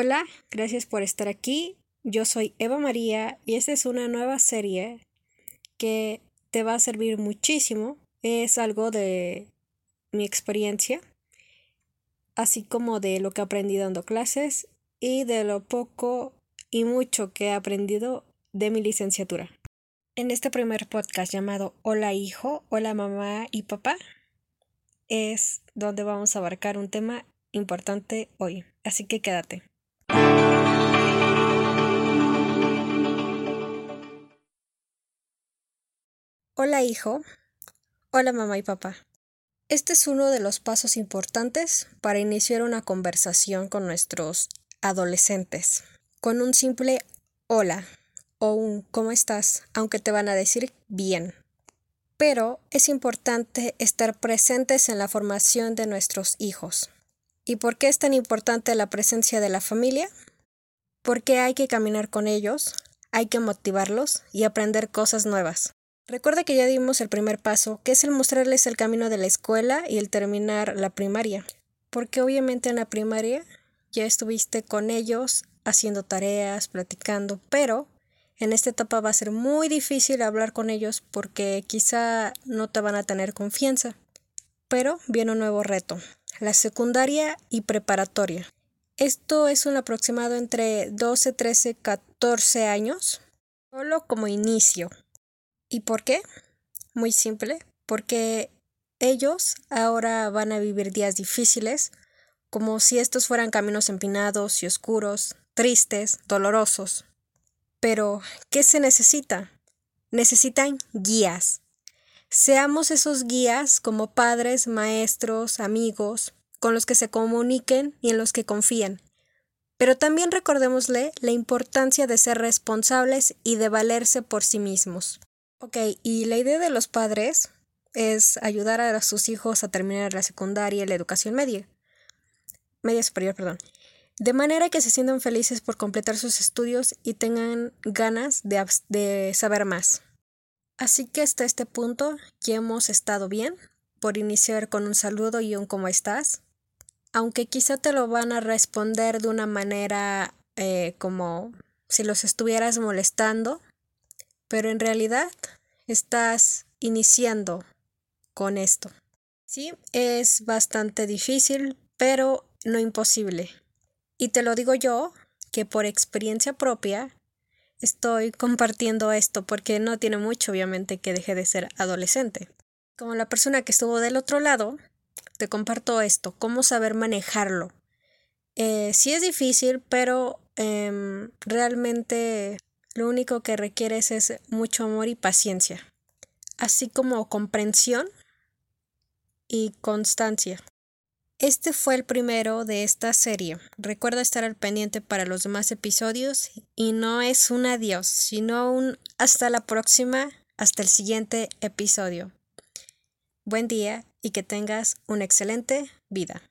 Hola, gracias por estar aquí. Yo soy Eva María y esta es una nueva serie que te va a servir muchísimo. Es algo de mi experiencia, así como de lo que aprendí dando clases y de lo poco y mucho que he aprendido de mi licenciatura. En este primer podcast llamado Hola hijo, hola mamá y papá, es donde vamos a abarcar un tema importante hoy. Así que quédate. Hola hijo, hola mamá y papá. Este es uno de los pasos importantes para iniciar una conversación con nuestros adolescentes. Con un simple hola o un ¿cómo estás? aunque te van a decir bien. Pero es importante estar presentes en la formación de nuestros hijos. ¿Y por qué es tan importante la presencia de la familia? Porque hay que caminar con ellos, hay que motivarlos y aprender cosas nuevas. Recuerda que ya dimos el primer paso, que es el mostrarles el camino de la escuela y el terminar la primaria. Porque obviamente en la primaria ya estuviste con ellos haciendo tareas, platicando, pero en esta etapa va a ser muy difícil hablar con ellos porque quizá no te van a tener confianza. Pero viene un nuevo reto, la secundaria y preparatoria. Esto es un aproximado entre 12, 13, 14 años, solo como inicio. ¿Y por qué? Muy simple, porque ellos ahora van a vivir días difíciles, como si estos fueran caminos empinados y oscuros, tristes, dolorosos. Pero, ¿qué se necesita? Necesitan guías. Seamos esos guías como padres, maestros, amigos, con los que se comuniquen y en los que confíen. Pero también recordémosle la importancia de ser responsables y de valerse por sí mismos. Ok, y la idea de los padres es ayudar a sus hijos a terminar la secundaria y la educación media. Media superior, perdón de manera que se sientan felices por completar sus estudios y tengan ganas de, saber más. Así que hasta este punto ya hemos estado bien, por iniciar con un saludo y un ¿cómo estás? Aunque quizá te lo van a responder de una manera eh, como si los estuvieras molestando, pero en realidad estás iniciando con esto. Sí, es bastante difícil, pero no imposible. Y te lo digo yo, que por experiencia propia estoy compartiendo esto porque no tiene mucho, obviamente, que deje de ser adolescente. Como la persona que estuvo del otro lado, te comparto esto, cómo saber manejarlo. Eh, sí es difícil, pero em, realmente lo único que requieres es mucho amor y paciencia, así como comprensión y constancia. Este fue el primero de esta serie. Recuerda estar al pendiente para los demás episodios y no es un adiós, sino un hasta la próxima, hasta el siguiente episodio. Buen día y que tengas una excelente vida.